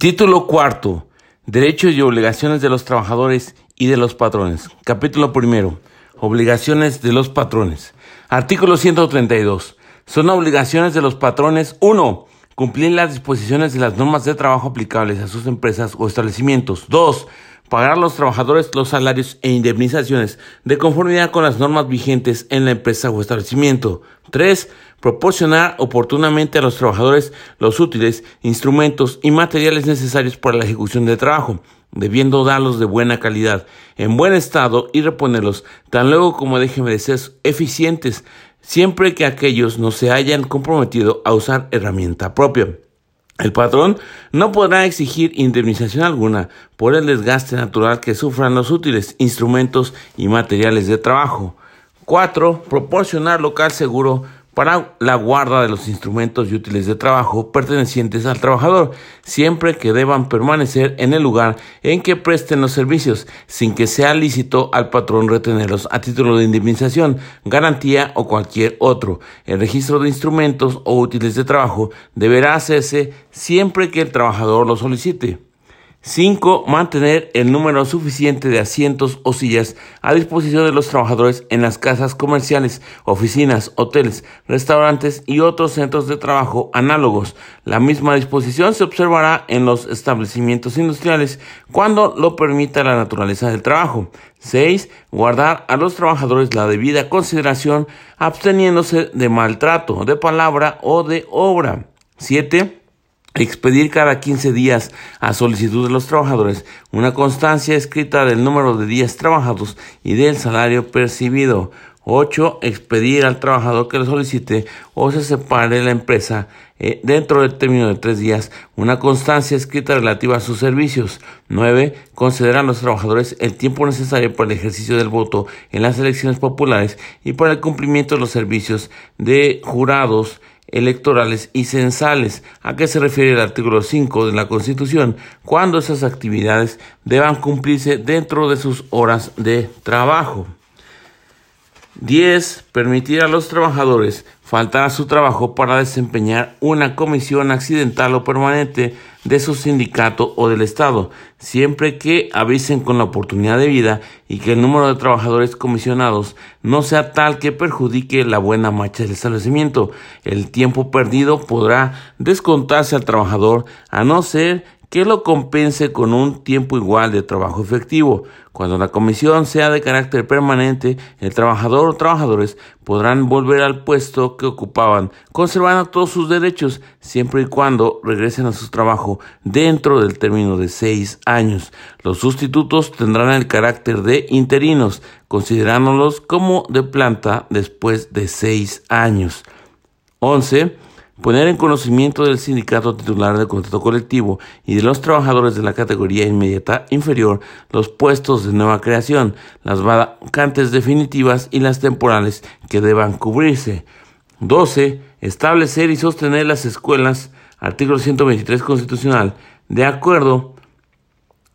Título cuarto. Derechos y obligaciones de los trabajadores y de los patrones. Capítulo primero. Obligaciones de los patrones. Artículo 132. Son obligaciones de los patrones 1. Cumplir las disposiciones de las normas de trabajo aplicables a sus empresas o establecimientos. 2 pagar a los trabajadores los salarios e indemnizaciones de conformidad con las normas vigentes en la empresa o establecimiento. 3. Proporcionar oportunamente a los trabajadores los útiles, instrumentos y materiales necesarios para la ejecución del trabajo, debiendo darlos de buena calidad, en buen estado y reponerlos tan luego como dejen de ser eficientes, siempre que aquellos no se hayan comprometido a usar herramienta propia. El patrón no podrá exigir indemnización alguna por el desgaste natural que sufran los útiles, instrumentos y materiales de trabajo. 4. Proporcionar local seguro para la guarda de los instrumentos y útiles de trabajo pertenecientes al trabajador, siempre que deban permanecer en el lugar en que presten los servicios, sin que sea lícito al patrón retenerlos a título de indemnización, garantía o cualquier otro. El registro de instrumentos o útiles de trabajo deberá hacerse siempre que el trabajador lo solicite. 5. Mantener el número suficiente de asientos o sillas a disposición de los trabajadores en las casas comerciales, oficinas, hoteles, restaurantes y otros centros de trabajo análogos. La misma disposición se observará en los establecimientos industriales cuando lo permita la naturaleza del trabajo. 6. Guardar a los trabajadores la debida consideración absteniéndose de maltrato, de palabra o de obra. 7 Expedir cada 15 días a solicitud de los trabajadores una constancia escrita del número de días trabajados y del salario percibido. 8. Expedir al trabajador que lo solicite o se separe la empresa eh, dentro del término de tres días una constancia escrita relativa a sus servicios. 9. Conceder a los trabajadores el tiempo necesario para el ejercicio del voto en las elecciones populares y para el cumplimiento de los servicios de jurados electorales y censales. ¿A qué se refiere el artículo 5 de la Constitución? Cuando esas actividades deban cumplirse dentro de sus horas de trabajo. 10. Permitir a los trabajadores faltar a su trabajo para desempeñar una comisión accidental o permanente de su sindicato o del Estado, siempre que avisen con la oportunidad de vida y que el número de trabajadores comisionados no sea tal que perjudique la buena marcha del establecimiento. El tiempo perdido podrá descontarse al trabajador a no ser que lo compense con un tiempo igual de trabajo efectivo. Cuando la comisión sea de carácter permanente, el trabajador o trabajadores podrán volver al puesto que ocupaban, conservando todos sus derechos, siempre y cuando regresen a su trabajo dentro del término de seis años. Los sustitutos tendrán el carácter de interinos, considerándolos como de planta después de seis años. 11 poner en conocimiento del sindicato titular del contrato colectivo y de los trabajadores de la categoría inmediata inferior los puestos de nueva creación, las vacantes definitivas y las temporales que deban cubrirse. 12. Establecer y sostener las escuelas, artículo 123 constitucional, de acuerdo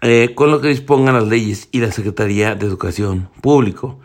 eh, con lo que dispongan las leyes y la Secretaría de Educación Público.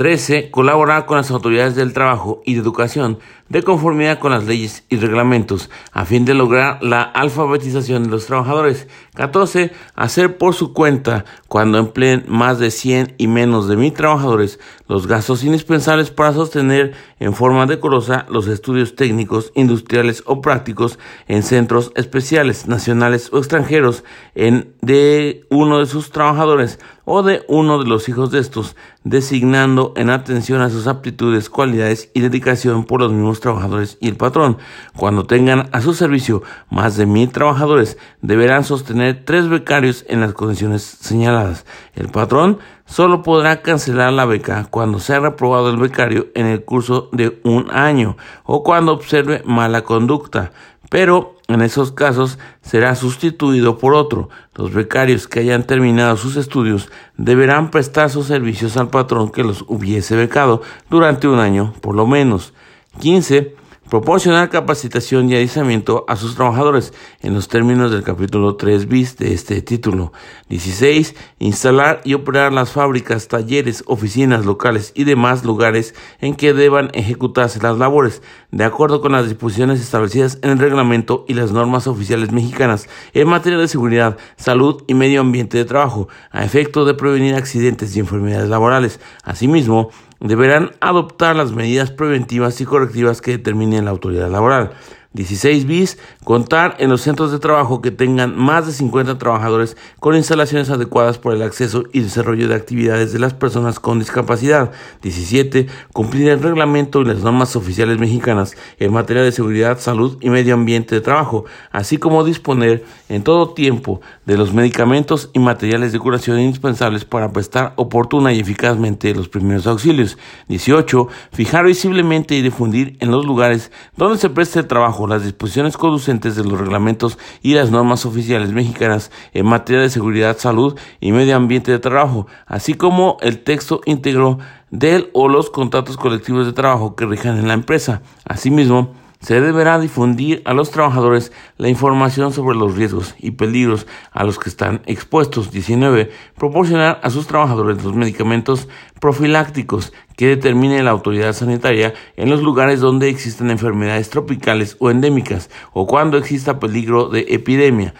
13. Colaborar con las autoridades del trabajo y de educación de conformidad con las leyes y reglamentos a fin de lograr la alfabetización de los trabajadores. 14. Hacer por su cuenta, cuando empleen más de 100 y menos de mil trabajadores, los gastos indispensables para sostener en forma decorosa los estudios técnicos, industriales o prácticos en centros especiales, nacionales o extranjeros, en de uno de sus trabajadores o de uno de los hijos de estos, designando en atención a sus aptitudes, cualidades y dedicación por los mismos trabajadores y el patrón. Cuando tengan a su servicio más de mil trabajadores, deberán sostener tres becarios en las condiciones señaladas. El patrón solo podrá cancelar la beca cuando sea reprobado el becario en el curso de un año o cuando observe mala conducta, pero en esos casos será sustituido por otro. Los becarios que hayan terminado sus estudios deberán prestar sus servicios al patrón que los hubiese becado durante un año por lo menos. 15. Proporcionar capacitación y adiestramiento a sus trabajadores en los términos del capítulo 3 bis de este título. 16. Instalar y operar las fábricas, talleres, oficinas locales y demás lugares en que deban ejecutarse las labores, de acuerdo con las disposiciones establecidas en el reglamento y las normas oficiales mexicanas en materia de seguridad, salud y medio ambiente de trabajo, a efecto de prevenir accidentes y enfermedades laborales. Asimismo, deberán adoptar las medidas preventivas y correctivas que determine la autoridad laboral. 16 bis, contar en los centros de trabajo que tengan más de 50 trabajadores con instalaciones adecuadas para el acceso y desarrollo de actividades de las personas con discapacidad. 17, cumplir el reglamento y las normas oficiales mexicanas en materia de seguridad, salud y medio ambiente de trabajo, así como disponer en todo tiempo de los medicamentos y materiales de curación indispensables para prestar oportuna y eficazmente los primeros auxilios. 18, fijar visiblemente y difundir en los lugares donde se preste el trabajo las disposiciones conducentes de los reglamentos y las normas oficiales mexicanas en materia de seguridad, salud y medio ambiente de trabajo, así como el texto íntegro del o los contratos colectivos de trabajo que rijan en la empresa. Asimismo, se deberá difundir a los trabajadores la información sobre los riesgos y peligros a los que están expuestos. 19. Proporcionar a sus trabajadores los medicamentos profilácticos que determine la autoridad sanitaria en los lugares donde existen enfermedades tropicales o endémicas o cuando exista peligro de epidemia.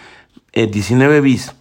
19 eh, bis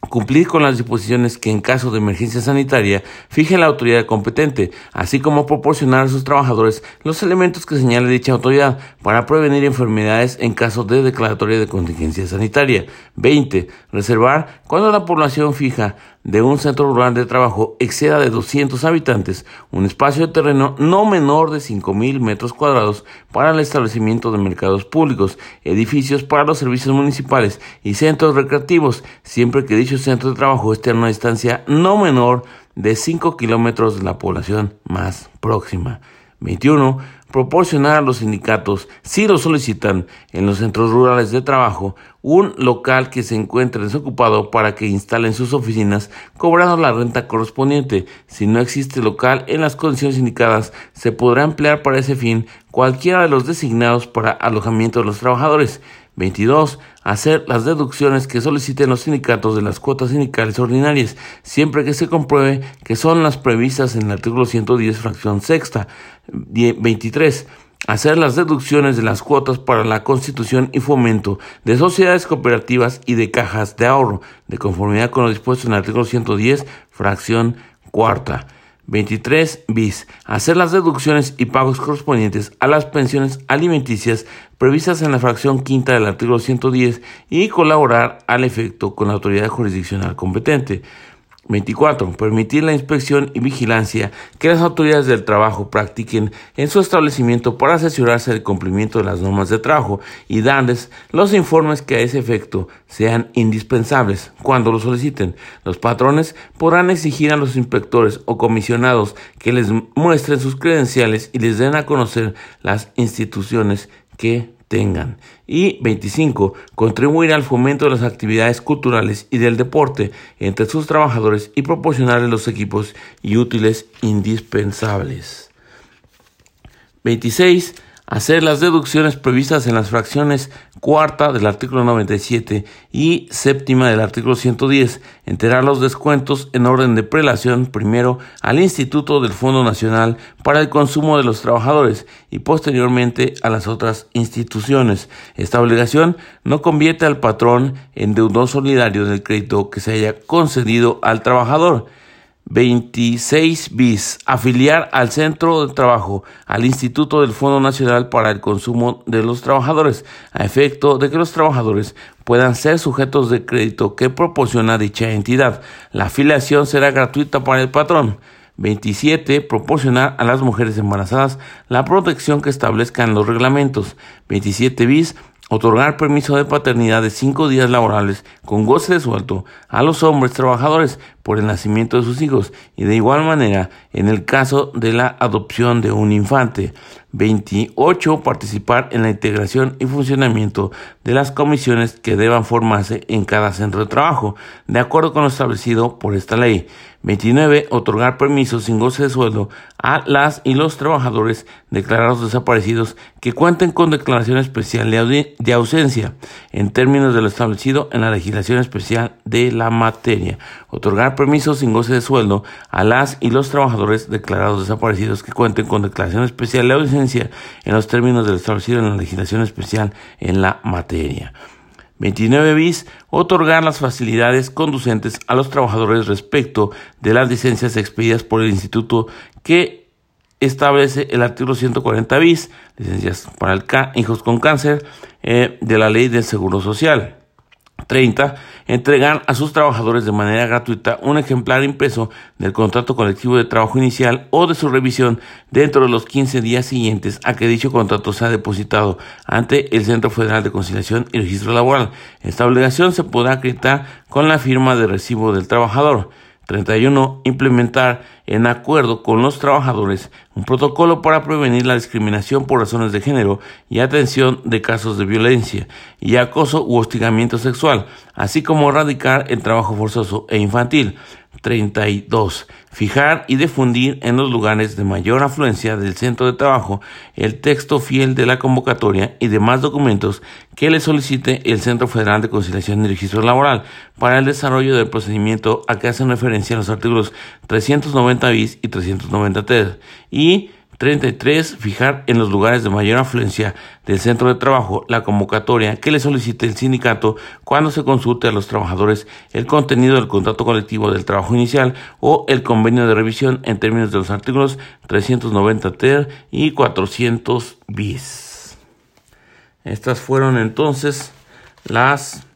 cumplir con las disposiciones que en caso de emergencia sanitaria fije la autoridad competente, así como proporcionar a sus trabajadores los elementos que señale dicha autoridad para prevenir enfermedades en caso de declaratoria de contingencia sanitaria. 20. Reservar cuando la población fija de un centro rural de trabajo exceda de 200 habitantes, un espacio de terreno no menor de 5.000 metros cuadrados para el establecimiento de mercados públicos, edificios para los servicios municipales y centros recreativos, siempre que dicho centro de trabajo esté a una distancia no menor de 5 kilómetros de la población más próxima. 21 proporcionar a los sindicatos, si lo solicitan en los centros rurales de trabajo, un local que se encuentre desocupado para que instalen sus oficinas cobrando la renta correspondiente. Si no existe local en las condiciones indicadas, se podrá emplear para ese fin cualquiera de los designados para alojamiento de los trabajadores. 22. Hacer las deducciones que soliciten los sindicatos de las cuotas sindicales ordinarias, siempre que se compruebe que son las previstas en el artículo 110, fracción sexta. 23. Hacer las deducciones de las cuotas para la constitución y fomento de sociedades cooperativas y de cajas de ahorro, de conformidad con lo dispuesto en el artículo 110, fracción cuarta. 23 bis. Hacer las deducciones y pagos correspondientes a las pensiones alimenticias previstas en la fracción quinta del artículo 110 y colaborar al efecto con la autoridad jurisdiccional competente. 24. Permitir la inspección y vigilancia que las autoridades del trabajo practiquen en su establecimiento para asesorarse del cumplimiento de las normas de trabajo y darles los informes que a ese efecto sean indispensables cuando lo soliciten. Los patrones podrán exigir a los inspectores o comisionados que les muestren sus credenciales y les den a conocer las instituciones que tengan. Y 25. Contribuir al fomento de las actividades culturales y del deporte entre sus trabajadores y proporcionarles los equipos y útiles indispensables. 26 hacer las deducciones previstas en las fracciones cuarta del artículo 97 y séptima del artículo 110, enterar los descuentos en orden de prelación primero al Instituto del Fondo Nacional para el Consumo de los Trabajadores y posteriormente a las otras instituciones. Esta obligación no convierte al patrón en deudor solidario del crédito que se haya concedido al trabajador. 26 bis. Afiliar al centro de trabajo al Instituto del Fondo Nacional para el Consumo de los Trabajadores, a efecto de que los trabajadores puedan ser sujetos de crédito que proporciona dicha entidad. La afiliación será gratuita para el patrón. 27. Proporcionar a las mujeres embarazadas la protección que establezcan los reglamentos. 27 bis otorgar permiso de paternidad de cinco días laborales con goce de sueldo a los hombres trabajadores por el nacimiento de sus hijos y de igual manera en el caso de la adopción de un infante. 28. Participar en la integración y funcionamiento de las comisiones que deban formarse en cada centro de trabajo, de acuerdo con lo establecido por esta ley. 29. Otorgar permisos sin goce de sueldo a las y los trabajadores declarados desaparecidos que cuenten con declaración especial de ausencia en términos de lo establecido en la legislación especial de la materia. Otorgar permisos sin goce de sueldo a las y los trabajadores declarados desaparecidos que cuenten con declaración especial de ausencia en los términos de lo establecido en la legislación especial en la materia. 29 bis, otorgar las facilidades conducentes a los trabajadores respecto de las licencias expedidas por el instituto que establece el artículo 140 bis, licencias para hijos con cáncer, eh, de la ley del Seguro Social. 30. Entregar a sus trabajadores de manera gratuita un ejemplar impreso del contrato colectivo de trabajo inicial o de su revisión dentro de los 15 días siguientes a que dicho contrato sea depositado ante el Centro Federal de Conciliación y Registro Laboral. Esta obligación se podrá acreditar con la firma de recibo del trabajador. 31. Implementar en acuerdo con los trabajadores un protocolo para prevenir la discriminación por razones de género y atención de casos de violencia y acoso u hostigamiento sexual, así como erradicar el trabajo forzoso e infantil. 32. Fijar y difundir en los lugares de mayor afluencia del centro de trabajo el texto fiel de la convocatoria y demás documentos que le solicite el Centro Federal de Conciliación y Registro Laboral para el desarrollo del procedimiento a que hacen referencia los artículos 390 bis y 390 ter y 33. Fijar en los lugares de mayor afluencia del centro de trabajo la convocatoria que le solicite el sindicato cuando se consulte a los trabajadores el contenido del contrato colectivo del trabajo inicial o el convenio de revisión en términos de los artículos 390 ter y 400 bis. Estas fueron entonces las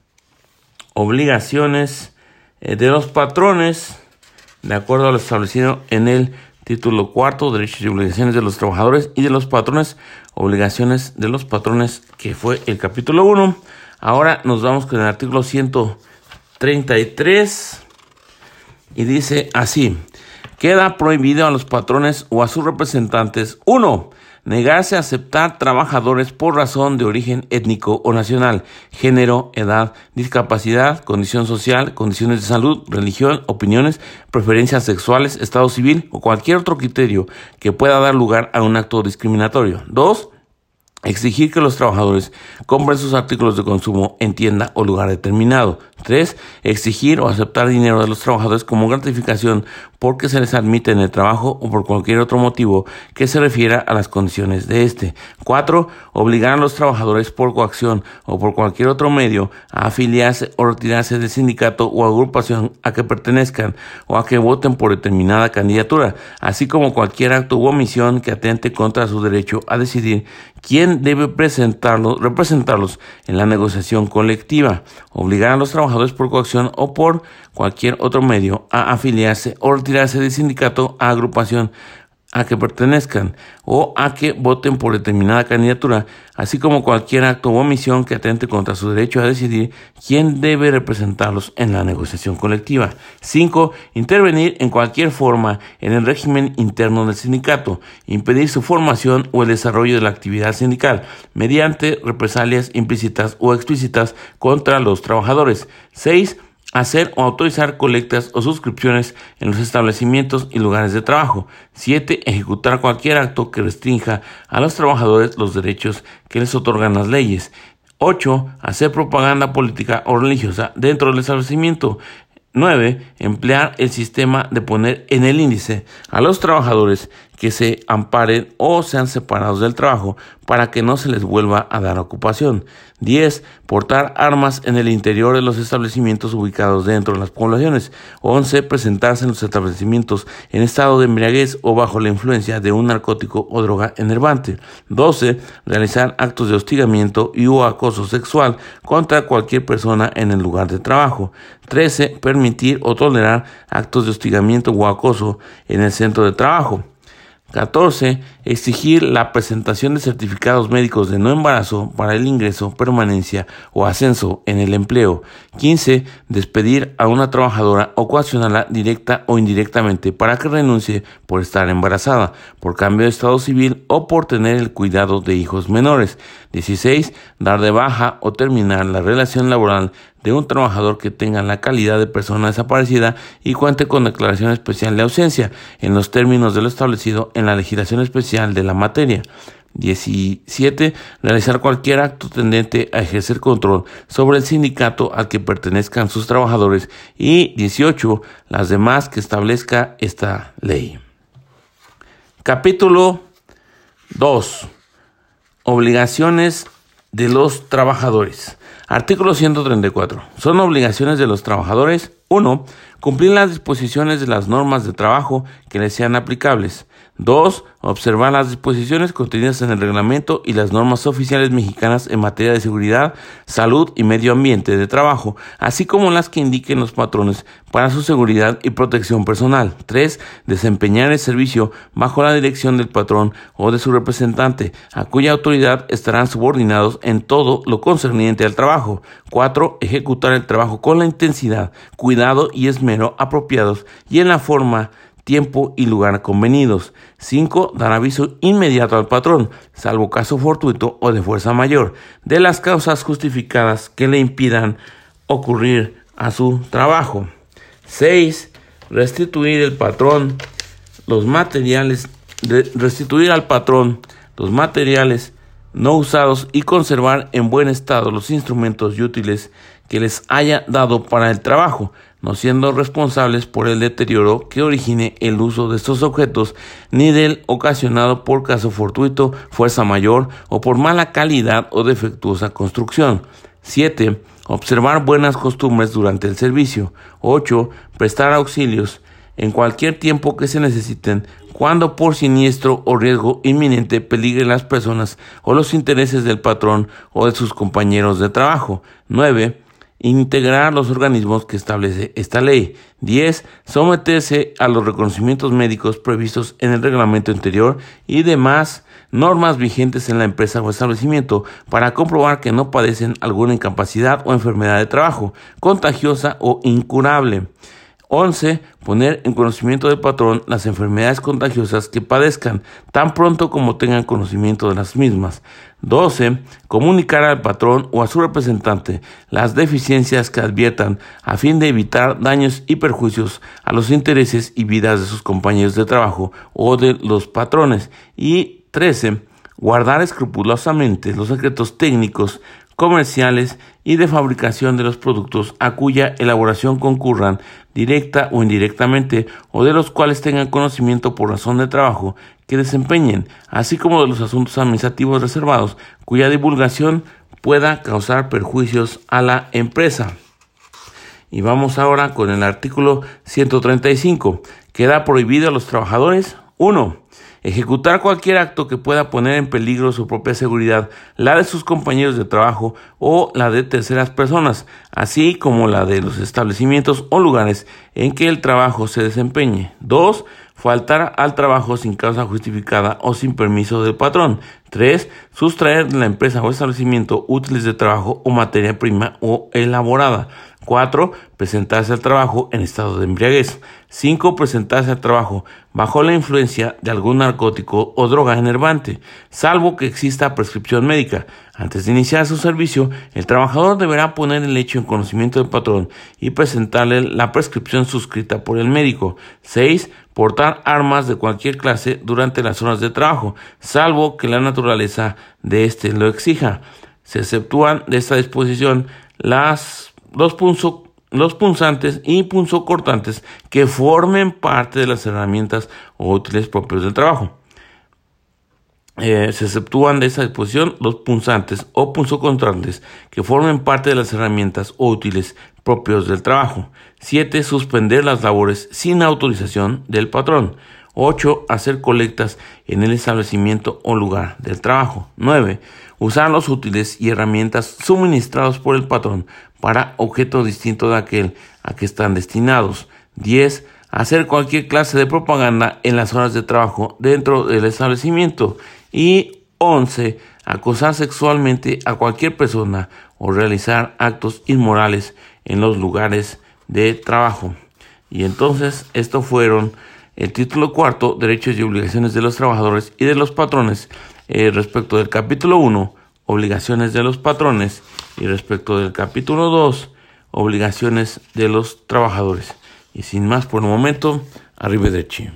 obligaciones eh, de los patrones de acuerdo a lo establecido en el Título cuarto, derechos y obligaciones de los trabajadores y de los patrones, obligaciones de los patrones, que fue el capítulo 1. Ahora nos vamos con el artículo 133 y dice así, queda prohibido a los patrones o a sus representantes, uno, negarse a aceptar trabajadores por razón de origen étnico o nacional, género, edad, discapacidad, condición social, condiciones de salud, religión, opiniones, preferencias sexuales, estado civil o cualquier otro criterio que pueda dar lugar a un acto discriminatorio. Dos, Exigir que los trabajadores compren sus artículos de consumo en tienda o lugar determinado. 3. Exigir o aceptar dinero de los trabajadores como gratificación porque se les admite en el trabajo o por cualquier otro motivo que se refiera a las condiciones de este. 4. Obligar a los trabajadores por coacción o por cualquier otro medio a afiliarse o retirarse del sindicato o agrupación a que pertenezcan o a que voten por determinada candidatura, así como cualquier acto u omisión que atente contra su derecho a decidir quién debe presentarlos, representarlos en la negociación colectiva, obligar a los trabajadores por coacción o por cualquier otro medio a afiliarse o retirarse del sindicato a agrupación a que pertenezcan o a que voten por determinada candidatura, así como cualquier acto o omisión que atente contra su derecho a decidir quién debe representarlos en la negociación colectiva. 5. Intervenir en cualquier forma en el régimen interno del sindicato, impedir su formación o el desarrollo de la actividad sindical mediante represalias implícitas o explícitas contra los trabajadores. 6 hacer o autorizar colectas o suscripciones en los establecimientos y lugares de trabajo. 7. Ejecutar cualquier acto que restrinja a los trabajadores los derechos que les otorgan las leyes. 8. Hacer propaganda política o religiosa dentro del establecimiento. 9. Emplear el sistema de poner en el índice a los trabajadores que se amparen o sean separados del trabajo para que no se les vuelva a dar ocupación. 10. Portar armas en el interior de los establecimientos ubicados dentro de las poblaciones. 11. Presentarse en los establecimientos en estado de embriaguez o bajo la influencia de un narcótico o droga enervante. 12. Realizar actos de hostigamiento y o acoso sexual contra cualquier persona en el lugar de trabajo. 13. Permitir o tolerar actos de hostigamiento o acoso en el centro de trabajo. 14. Exigir la presentación de certificados médicos de no embarazo para el ingreso, permanencia o ascenso en el empleo. 15. Despedir a una trabajadora o coaccionarla directa o indirectamente para que renuncie por estar embarazada, por cambio de estado civil o por tener el cuidado de hijos menores. 16. Dar de baja o terminar la relación laboral de un trabajador que tenga la calidad de persona desaparecida y cuente con declaración especial de ausencia en los términos de lo establecido en la legislación especial de la materia. 17. Realizar cualquier acto tendente a ejercer control sobre el sindicato al que pertenezcan sus trabajadores. Y 18. Las demás que establezca esta ley. Capítulo 2. Obligaciones de los trabajadores. Artículo 134. Son obligaciones de los trabajadores 1. Cumplir las disposiciones de las normas de trabajo que les sean aplicables. 2. Observar las disposiciones contenidas en el reglamento y las normas oficiales mexicanas en materia de seguridad, salud y medio ambiente de trabajo, así como las que indiquen los patrones para su seguridad y protección personal. 3. Desempeñar el servicio bajo la dirección del patrón o de su representante, a cuya autoridad estarán subordinados en todo lo concerniente al trabajo. 4. Ejecutar el trabajo con la intensidad, cuidado y esmero apropiados y en la forma tiempo y lugar convenidos. 5. Dar aviso inmediato al patrón, salvo caso fortuito o de fuerza mayor, de las causas justificadas que le impidan ocurrir a su trabajo. 6. Restituir patrón los materiales, restituir al patrón los materiales no usados y conservar en buen estado los instrumentos y útiles que les haya dado para el trabajo, no siendo responsables por el deterioro que origine el uso de estos objetos, ni del ocasionado por caso fortuito, fuerza mayor o por mala calidad o defectuosa construcción. 7. Observar buenas costumbres durante el servicio. 8. Prestar auxilios en cualquier tiempo que se necesiten cuando por siniestro o riesgo inminente peligren las personas o los intereses del patrón o de sus compañeros de trabajo. 9 integrar los organismos que establece esta ley. 10. Someterse a los reconocimientos médicos previstos en el reglamento anterior y demás normas vigentes en la empresa o establecimiento para comprobar que no padecen alguna incapacidad o enfermedad de trabajo, contagiosa o incurable. 11. Poner en conocimiento del patrón las enfermedades contagiosas que padezcan tan pronto como tengan conocimiento de las mismas. 12. Comunicar al patrón o a su representante las deficiencias que adviertan a fin de evitar daños y perjuicios a los intereses y vidas de sus compañeros de trabajo o de los patrones. Y 13. Guardar escrupulosamente los secretos técnicos comerciales y de fabricación de los productos a cuya elaboración concurran directa o indirectamente o de los cuales tengan conocimiento por razón de trabajo que desempeñen, así como de los asuntos administrativos reservados cuya divulgación pueda causar perjuicios a la empresa. Y vamos ahora con el artículo 135. Queda prohibido a los trabajadores 1 ejecutar cualquier acto que pueda poner en peligro su propia seguridad, la de sus compañeros de trabajo o la de terceras personas, así como la de los establecimientos o lugares en que el trabajo se desempeñe. 2. Faltar al trabajo sin causa justificada o sin permiso del patrón. 3. Sustraer de la empresa o establecimiento útiles de trabajo o materia prima o elaborada. 4. Presentarse al trabajo en estado de embriaguez. 5. Presentarse al trabajo bajo la influencia de algún narcótico o droga enervante, salvo que exista prescripción médica. Antes de iniciar su servicio, el trabajador deberá poner el hecho en conocimiento del patrón y presentarle la prescripción suscrita por el médico. 6. Portar armas de cualquier clase durante las horas de trabajo, salvo que la naturaleza de éste lo exija. Se exceptúan de esta disposición las los, los punzantes y punzocortantes que formen parte de las herramientas útiles propios del trabajo. Eh, se exceptúan de esa disposición los punzantes o punzocortantes que formen parte de las herramientas útiles propios del trabajo. 7. Suspender las labores sin autorización del patrón. 8. Hacer colectas en el establecimiento o lugar del trabajo. 9. Usar los útiles y herramientas suministrados por el patrón para objeto distinto de aquel a que están destinados. 10. hacer cualquier clase de propaganda en las horas de trabajo dentro del establecimiento. Y 11. Acosar sexualmente a cualquier persona o realizar actos inmorales en los lugares de trabajo. Y entonces, esto fueron el título cuarto, derechos y obligaciones de los trabajadores y de los patrones, eh, respecto del capítulo 1, obligaciones de los patrones, y respecto del capítulo 2, obligaciones de los trabajadores. Y sin más por el momento, arrivederci.